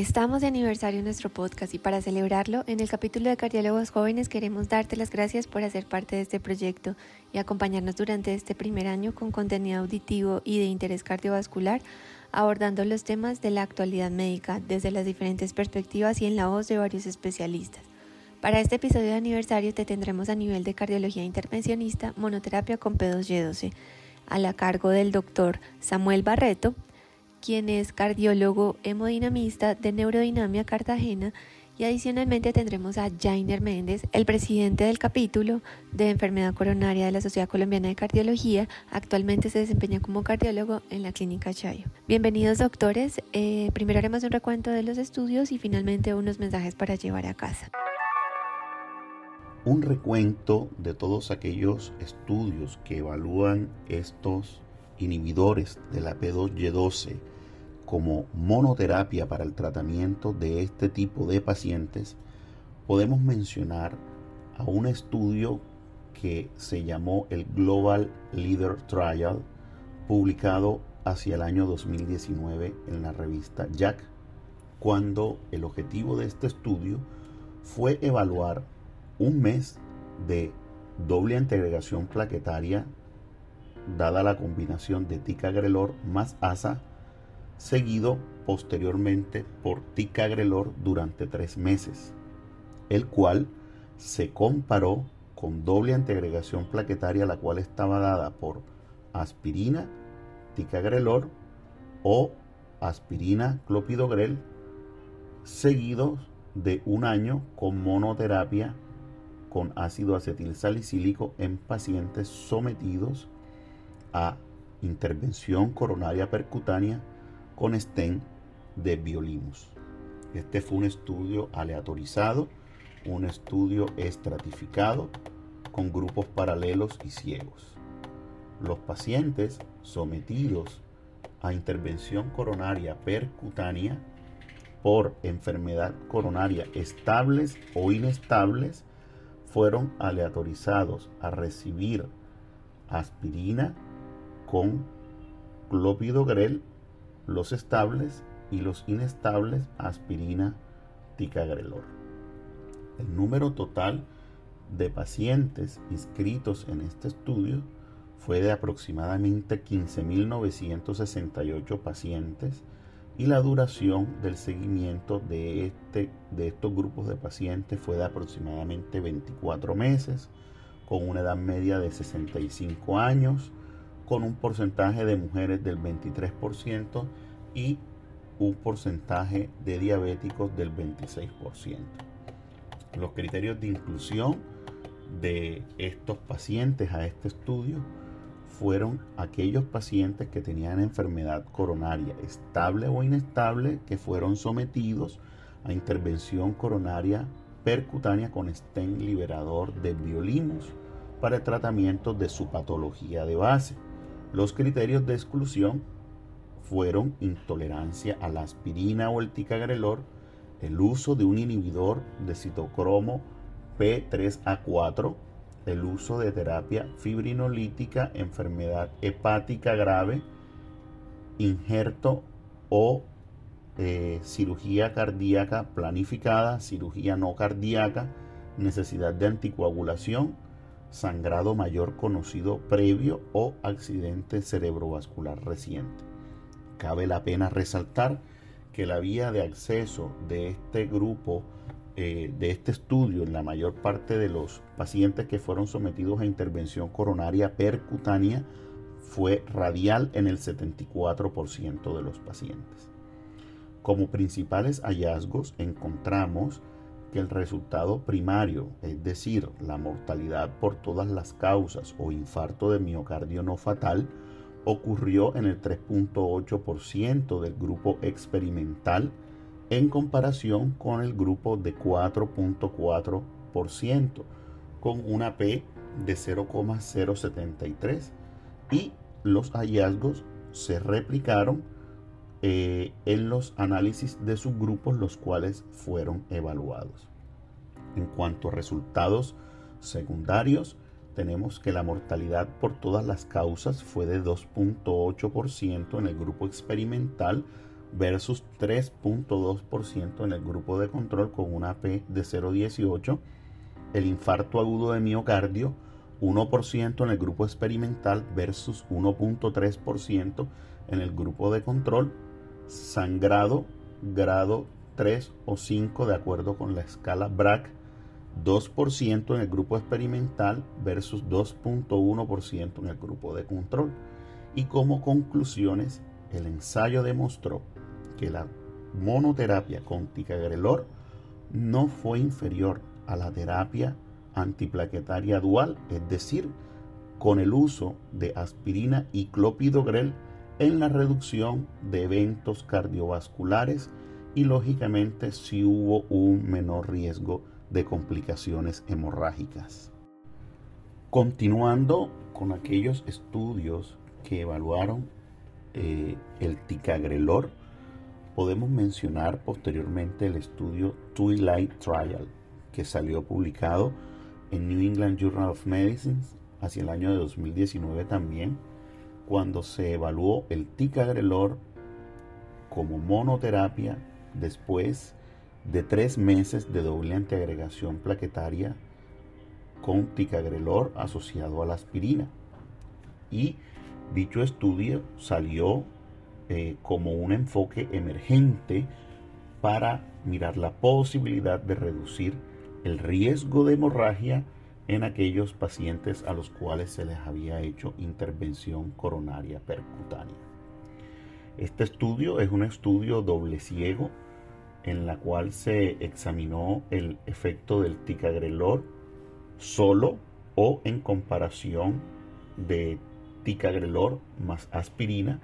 Estamos de aniversario en nuestro podcast y para celebrarlo, en el capítulo de Cardiólogos Jóvenes queremos darte las gracias por hacer parte de este proyecto y acompañarnos durante este primer año con contenido auditivo y de interés cardiovascular, abordando los temas de la actualidad médica desde las diferentes perspectivas y en la voz de varios especialistas. Para este episodio de aniversario te tendremos a nivel de cardiología intervencionista monoterapia con P2Y12 a la cargo del doctor Samuel Barreto, quien es cardiólogo hemodinamista de Neurodinamia Cartagena y adicionalmente tendremos a Jainer Méndez, el presidente del capítulo de enfermedad coronaria de la Sociedad Colombiana de Cardiología. Actualmente se desempeña como cardiólogo en la Clínica Chayo. Bienvenidos doctores. Eh, primero haremos un recuento de los estudios y finalmente unos mensajes para llevar a casa. Un recuento de todos aquellos estudios que evalúan estos inhibidores de la P2Y12 como monoterapia para el tratamiento de este tipo de pacientes, podemos mencionar a un estudio que se llamó el Global Leader Trial, publicado hacia el año 2019 en la revista Jack, cuando el objetivo de este estudio fue evaluar un mes de doble integración plaquetaria dada la combinación de ticagrelor más ASA, seguido posteriormente por ticagrelor durante tres meses, el cual se comparó con doble antiagregación plaquetaria, la cual estaba dada por aspirina, ticagrelor o aspirina clopidogrel, seguidos de un año con monoterapia con ácido acetil salicílico en pacientes sometidos a intervención coronaria percutánea con stent de biolimus. Este fue un estudio aleatorizado, un estudio estratificado con grupos paralelos y ciegos. Los pacientes sometidos a intervención coronaria percutánea por enfermedad coronaria estables o inestables fueron aleatorizados a recibir aspirina, con clopidogrel, los estables y los inestables aspirina ticagrelor. El número total de pacientes inscritos en este estudio fue de aproximadamente 15.968 pacientes y la duración del seguimiento de, este, de estos grupos de pacientes fue de aproximadamente 24 meses, con una edad media de 65 años, con un porcentaje de mujeres del 23% y un porcentaje de diabéticos del 26%. Los criterios de inclusión de estos pacientes a este estudio fueron aquellos pacientes que tenían enfermedad coronaria estable o inestable que fueron sometidos a intervención coronaria percutánea con stent liberador de biolimus para el tratamiento de su patología de base. Los criterios de exclusión fueron intolerancia a la aspirina o el ticagrelor, el uso de un inhibidor de citocromo P3A4, el uso de terapia fibrinolítica, enfermedad hepática grave, injerto o eh, cirugía cardíaca planificada, cirugía no cardíaca, necesidad de anticoagulación, sangrado mayor conocido previo o accidente cerebrovascular reciente. Cabe la pena resaltar que la vía de acceso de este grupo, eh, de este estudio, en la mayor parte de los pacientes que fueron sometidos a intervención coronaria percutánea, fue radial en el 74% de los pacientes. Como principales hallazgos encontramos que el resultado primario, es decir, la mortalidad por todas las causas o infarto de miocardio no fatal, ocurrió en el 3.8% del grupo experimental en comparación con el grupo de 4.4%, con una P de 0,073 y los hallazgos se replicaron eh, en los análisis de subgrupos los cuales fueron evaluados. En cuanto a resultados secundarios, tenemos que la mortalidad por todas las causas fue de 2.8% en el grupo experimental versus 3.2% en el grupo de control con una P de 0.18. El infarto agudo de miocardio 1% en el grupo experimental versus 1.3% en el grupo de control. Sangrado grado 3 o 5 de acuerdo con la escala BRAC 2% en el grupo experimental versus 2.1% en el grupo de control. Y como conclusiones, el ensayo demostró que la monoterapia con ticagrelor no fue inferior a la terapia antiplaquetaria dual, es decir, con el uso de aspirina y clopidogrel en la reducción de eventos cardiovasculares y lógicamente si hubo un menor riesgo de complicaciones hemorrágicas. Continuando con aquellos estudios que evaluaron eh, el ticagrelor, podemos mencionar posteriormente el estudio Twilight Trial, que salió publicado en New England Journal of Medicine hacia el año de 2019 también, cuando se evaluó el ticagrelor como monoterapia después de tres meses de doble antiagregación plaquetaria con ticagrelor asociado a la aspirina. Y dicho estudio salió eh, como un enfoque emergente para mirar la posibilidad de reducir el riesgo de hemorragia en aquellos pacientes a los cuales se les había hecho intervención coronaria percutánea. Este estudio es un estudio doble ciego en la cual se examinó el efecto del ticagrelor solo o en comparación de ticagrelor más aspirina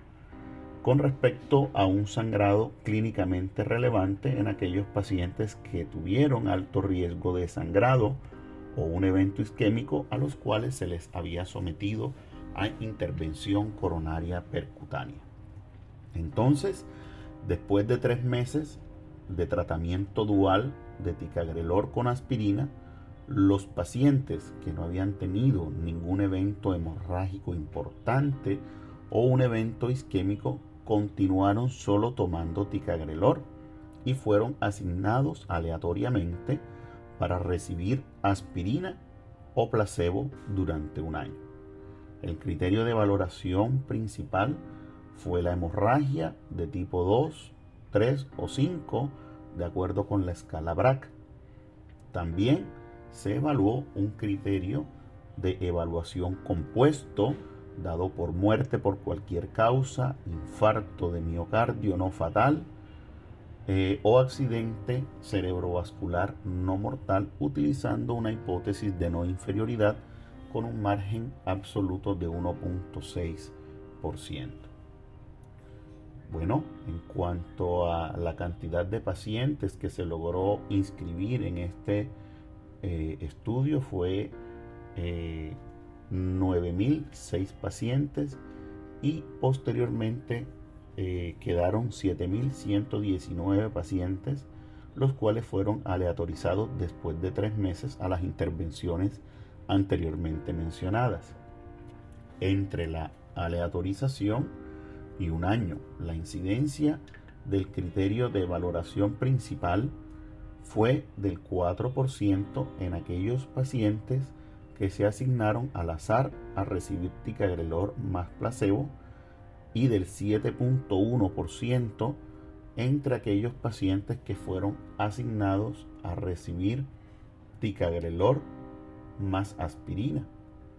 con respecto a un sangrado clínicamente relevante en aquellos pacientes que tuvieron alto riesgo de sangrado o un evento isquémico a los cuales se les había sometido a intervención coronaria percutánea. Entonces, después de tres meses de tratamiento dual de ticagrelor con aspirina, los pacientes que no habían tenido ningún evento hemorrágico importante o un evento isquémico continuaron solo tomando ticagrelor y fueron asignados aleatoriamente para recibir aspirina o placebo durante un año. El criterio de valoración principal fue la hemorragia de tipo 2 3 o 5 de acuerdo con la escala BRAC. También se evaluó un criterio de evaluación compuesto dado por muerte por cualquier causa, infarto de miocardio no fatal eh, o accidente cerebrovascular no mortal utilizando una hipótesis de no inferioridad con un margen absoluto de 1.6%. Bueno, en cuanto a la cantidad de pacientes que se logró inscribir en este eh, estudio fue eh, 9.006 pacientes y posteriormente eh, quedaron 7.119 pacientes, los cuales fueron aleatorizados después de tres meses a las intervenciones anteriormente mencionadas. Entre la aleatorización y un año. La incidencia del criterio de valoración principal fue del 4% en aquellos pacientes que se asignaron al azar a recibir ticagrelor más placebo y del 7.1% entre aquellos pacientes que fueron asignados a recibir ticagrelor más aspirina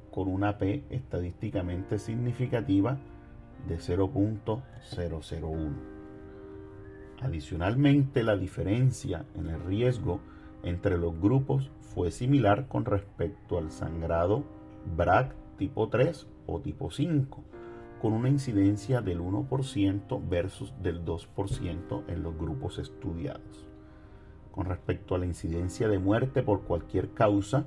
con una P estadísticamente significativa de 0.001. Adicionalmente, la diferencia en el riesgo entre los grupos fue similar con respecto al sangrado BRAC tipo 3 o tipo 5, con una incidencia del 1% versus del 2% en los grupos estudiados. Con respecto a la incidencia de muerte por cualquier causa,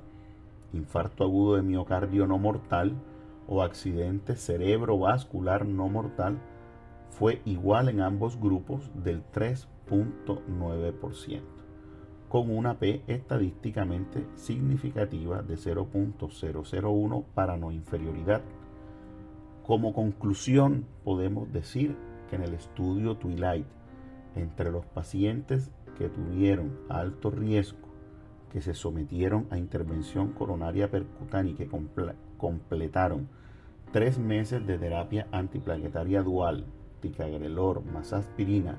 infarto agudo de miocardio no mortal, o accidente cerebrovascular no mortal fue igual en ambos grupos del 3.9%. con una P estadísticamente significativa de 0.001 para no inferioridad. Como conclusión, podemos decir que en el estudio Twilight, entre los pacientes que tuvieron alto riesgo, que se sometieron a intervención coronaria percutánea y que completaron tres meses de terapia antiplaquetaria dual, ticagrelor más aspirina,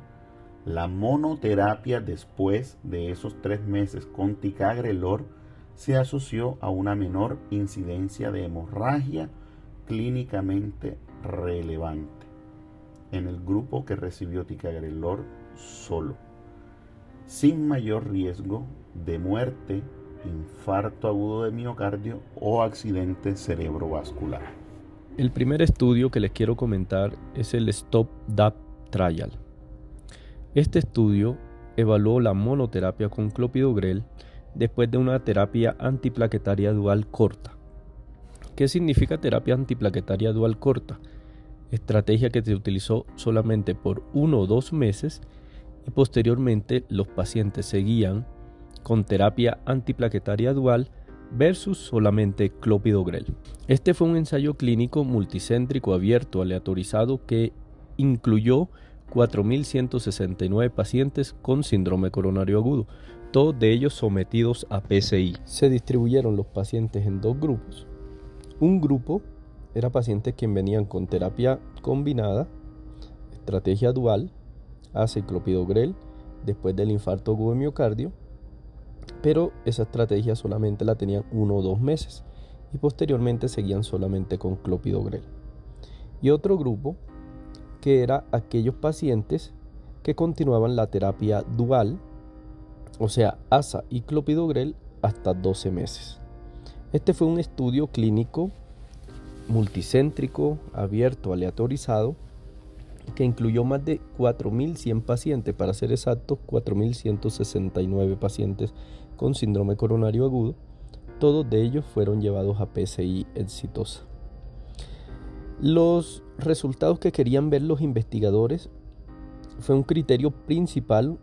la monoterapia después de esos tres meses con ticagrelor se asoció a una menor incidencia de hemorragia clínicamente relevante en el grupo que recibió ticagrelor solo, sin mayor riesgo de muerte, infarto agudo de miocardio o accidente cerebrovascular. El primer estudio que les quiero comentar es el Stop DAP Trial este estudio evaluó la monoterapia con clopidogrel después de una terapia antiplaquetaria dual corta. ¿Qué significa terapia antiplaquetaria dual corta? Estrategia que se utilizó solamente por uno o dos meses y posteriormente los pacientes seguían con terapia antiplaquetaria dual versus solamente clopidogrel. Este fue un ensayo clínico multicéntrico abierto aleatorizado que incluyó 4.169 pacientes con síndrome coronario agudo, todos de ellos sometidos a PCI. Se distribuyeron los pacientes en dos grupos. Un grupo era pacientes que venían con terapia combinada, estrategia dual, aciclopidogrel, después del infarto agudo de miocardio, pero esa estrategia solamente la tenían uno o dos meses y posteriormente seguían solamente con clopidogrel. Y otro grupo que era aquellos pacientes que continuaban la terapia dual, o sea, ASA y clopidogrel, hasta 12 meses. Este fue un estudio clínico multicéntrico, abierto, aleatorizado, que incluyó más de 4.100 pacientes, para ser exactos, 4.169 pacientes con síndrome coronario agudo. Todos de ellos fueron llevados a PCI exitosa. Los resultados que querían ver los investigadores fue un criterio principal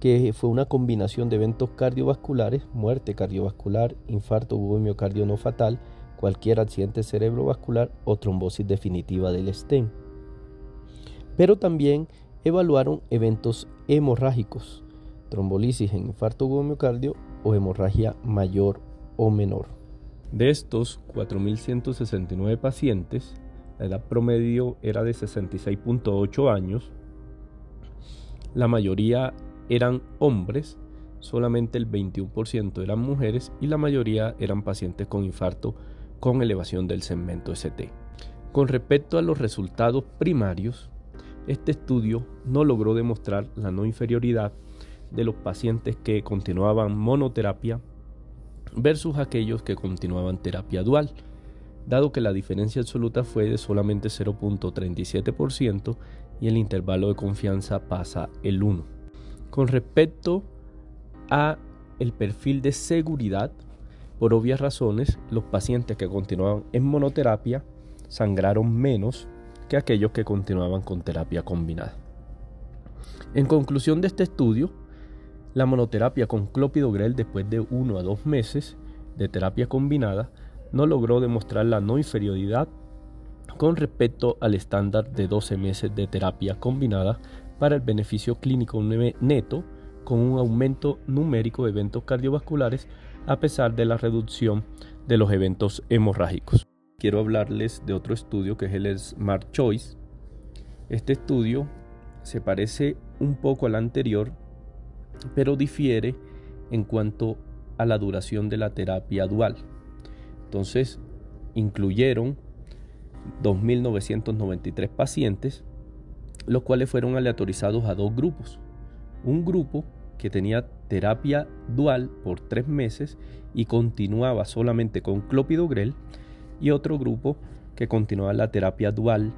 que fue una combinación de eventos cardiovasculares, muerte cardiovascular, infarto o miocardio no fatal, cualquier accidente cerebrovascular o trombosis definitiva del stem. Pero también evaluaron eventos hemorrágicos, trombolisis en infarto miocardio o hemorragia mayor o menor. De estos 4.169 pacientes, la edad promedio era de 66.8 años. La mayoría eran hombres, solamente el 21% eran mujeres y la mayoría eran pacientes con infarto con elevación del segmento ST. Con respecto a los resultados primarios, este estudio no logró demostrar la no inferioridad de los pacientes que continuaban monoterapia versus aquellos que continuaban terapia dual dado que la diferencia absoluta fue de solamente 0.37% y el intervalo de confianza pasa el 1. Con respecto a el perfil de seguridad, por obvias razones, los pacientes que continuaban en monoterapia sangraron menos que aquellos que continuaban con terapia combinada. En conclusión de este estudio, la monoterapia con clopidogrel después de 1 a 2 meses de terapia combinada no logró demostrar la no inferioridad con respecto al estándar de 12 meses de terapia combinada para el beneficio clínico neto con un aumento numérico de eventos cardiovasculares a pesar de la reducción de los eventos hemorrágicos. Quiero hablarles de otro estudio que es el Smart Choice. Este estudio se parece un poco al anterior, pero difiere en cuanto a la duración de la terapia dual. Entonces, incluyeron 2.993 pacientes, los cuales fueron aleatorizados a dos grupos. Un grupo que tenía terapia dual por tres meses y continuaba solamente con clopidogrel y otro grupo que continuaba la terapia dual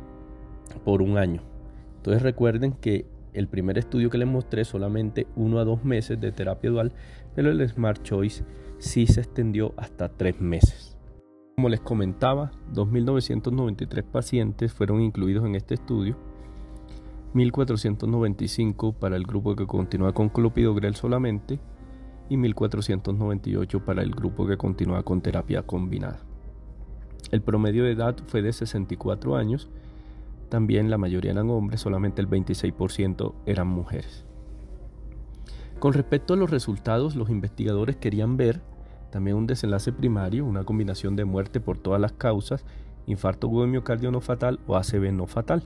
por un año. Entonces recuerden que el primer estudio que les mostré solamente uno a dos meses de terapia dual, pero el Smart Choice sí se extendió hasta tres meses. Como les comentaba, 2.993 pacientes fueron incluidos en este estudio, 1.495 para el grupo que continúa con clopidogrel solamente y 1.498 para el grupo que continúa con terapia combinada. El promedio de edad fue de 64 años, también la mayoría eran hombres, solamente el 26% eran mujeres. Con respecto a los resultados, los investigadores querían ver también un desenlace primario, una combinación de muerte por todas las causas, infarto miocardio no fatal o ACV no fatal.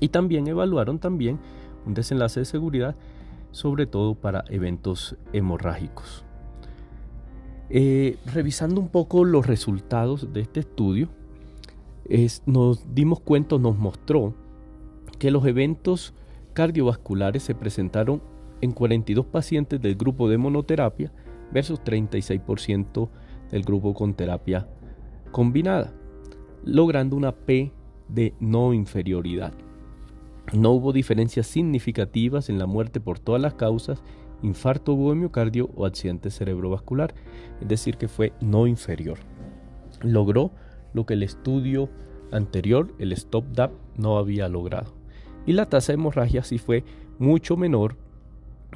Y también evaluaron también un desenlace de seguridad, sobre todo para eventos hemorrágicos. Eh, revisando un poco los resultados de este estudio, nos dimos cuenta, nos mostró que los eventos cardiovasculares se presentaron en 42 pacientes del grupo de monoterapia versus 36% del grupo con terapia combinada, logrando una P de no inferioridad. No hubo diferencias significativas en la muerte por todas las causas, infarto o miocardio o accidente cerebrovascular, es decir, que fue no inferior. Logró lo que el estudio anterior, el STOP-DAP, no había logrado. Y la tasa de hemorragia sí fue mucho menor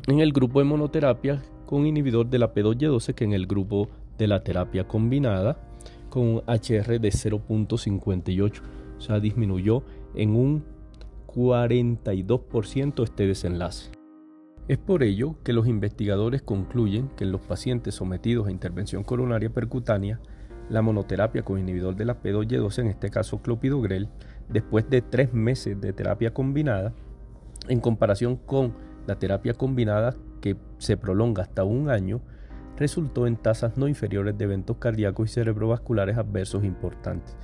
en el grupo de monoterapia con inhibidor de la P2Y12 que en el grupo de la terapia combinada con un HR de 0.58. O sea, disminuyó en un 42% este desenlace. Es por ello que los investigadores concluyen que en los pacientes sometidos a intervención coronaria percutánea, la monoterapia con inhibidor de la P2Y12, en este caso clopidogrel, después de tres meses de terapia combinada, en comparación con la terapia combinada que se prolonga hasta un año, resultó en tasas no inferiores de eventos cardíacos y cerebrovasculares adversos importantes.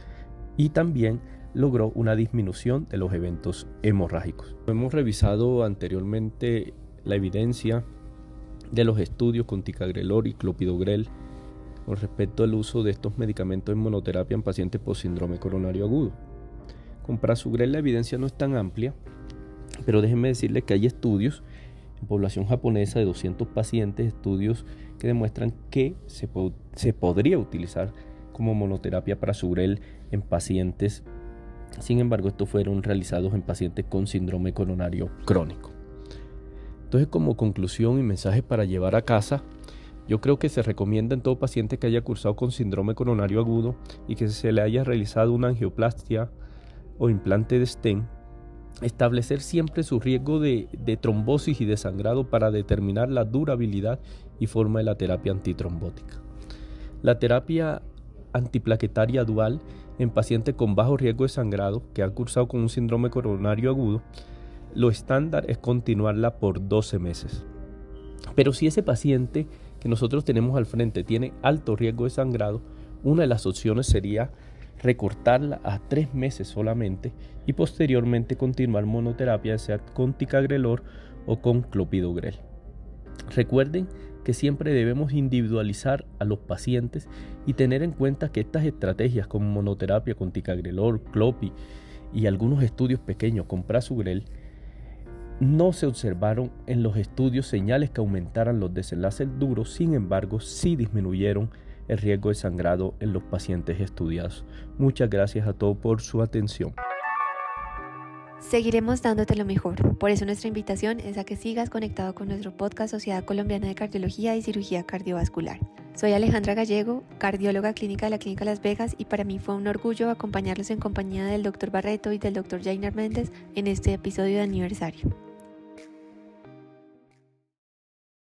Y también logró una disminución de los eventos hemorrágicos. Hemos revisado anteriormente la evidencia de los estudios con ticagrelor y clopidogrel con respecto al uso de estos medicamentos en monoterapia en pacientes por síndrome coronario agudo. Con prasugrel la evidencia no es tan amplia, pero déjenme decirles que hay estudios en población japonesa de 200 pacientes, estudios que demuestran que se, podría utilizar como monoterapia prasugrel en pacientes sin embargo, estos fueron realizados en pacientes con síndrome coronario crónico. Entonces, como conclusión y mensaje para llevar a casa, yo creo que se recomienda en todo paciente que haya cursado con síndrome coronario agudo y que se le haya realizado una angioplastia o implante de stent, establecer siempre su riesgo de, de, trombosis y de sangrado para determinar la durabilidad y forma de la terapia antitrombótica. La terapia antiplaquetaria dual en pacientes con bajo riesgo de sangrado que han cursado con un síndrome coronario agudo, lo estándar es continuarla por 12 meses. Pero si ese paciente que nosotros tenemos al frente tiene alto riesgo de sangrado, una de las opciones sería recortarla a 3 meses solamente y posteriormente continuar monoterapia, sea con ticagrelor o con clopidogrel. Recuerden que siempre debemos individualizar a los pacientes y tener en cuenta que estas estrategias como monoterapia con ticagrelor, clopi y algunos estudios pequeños con prasugrel no se observaron en los estudios señales que aumentaran los desenlaces duros, sin embargo sí disminuyeron el riesgo de sangrado en los pacientes estudiados. Muchas gracias a todos por su atención. Seguiremos dándote lo mejor. Por eso nuestra invitación es a que sigas conectado con nuestro podcast Sociedad Colombiana de Cardiología y Cirugía Cardiovascular. Soy Alejandra Gallego, cardióloga clínica de la Clínica Las Vegas y para mí fue un orgullo acompañarlos en compañía del Dr. Barreto y del Dr. Jainer Méndez en este episodio de aniversario.